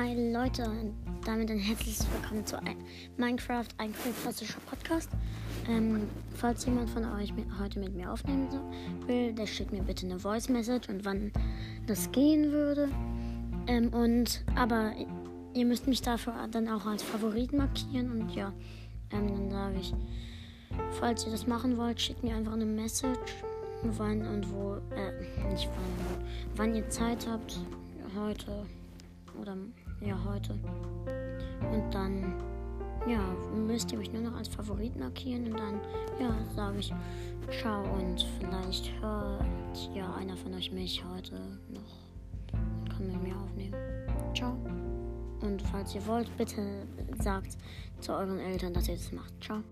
Hi Leute, damit ein herzliches Willkommen zu Minecraft, ein klassischer Podcast. Ähm, falls jemand von euch mit, heute mit mir aufnehmen will, der schickt mir bitte eine Voice Message und wann das gehen würde. Ähm, und aber ihr müsst mich dafür dann auch als Favorit markieren und ja, ähm, dann sage ich, falls ihr das machen wollt, schickt mir einfach eine Message, wann und wo, äh, nicht wann, wann ihr Zeit habt heute oder ja, heute. Und dann, ja, müsst ihr mich nur noch als Favorit markieren und dann, ja, sage ich ciao und vielleicht hört ja einer von euch mich heute noch und kann mit mir aufnehmen. Ciao. Und falls ihr wollt, bitte sagt zu euren Eltern, dass ihr das macht. Ciao.